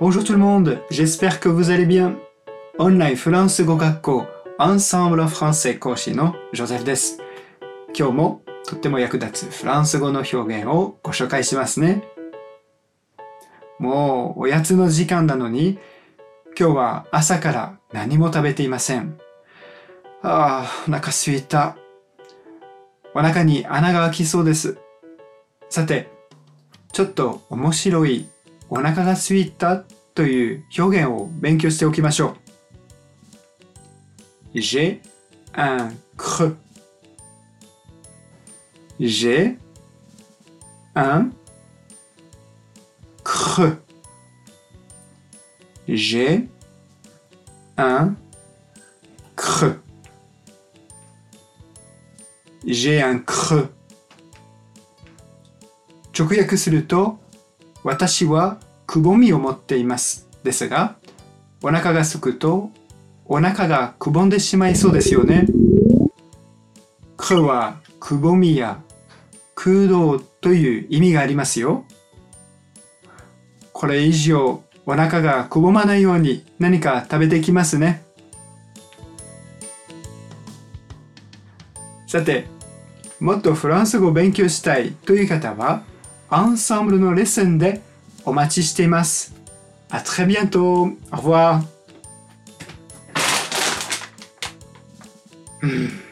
Bonjour tout le monde, j'espère que vous allez bien. オンラインフランス語学校 Ensemble Français 講師のジョゼフです。今日もとっても役立つフランス語の表現をご紹介しますね。もうおやつの時間なのに今日は朝から何も食べていません。ああ、お腹すいた。お腹に穴が開きそうです。さて、ちょっと面白いお腹が空いたという表現を勉強しておきましょう。J'ai un creux. J'ai un creux. J'ai un creux. J'ai un creux. 直訳すると、私はくぼみを持っています。ですが、お腹が空くと、お腹がくぼんでしまいそうですよね。creux はくぼみや空洞という意味がありますよ。これ以上お腹がくぼまないように何か食べてきますね。さて、もっとフランス語を勉強したいという方は、アンサンブルのレッスンでお待ちしています。À très bientôt. Au revoir. うん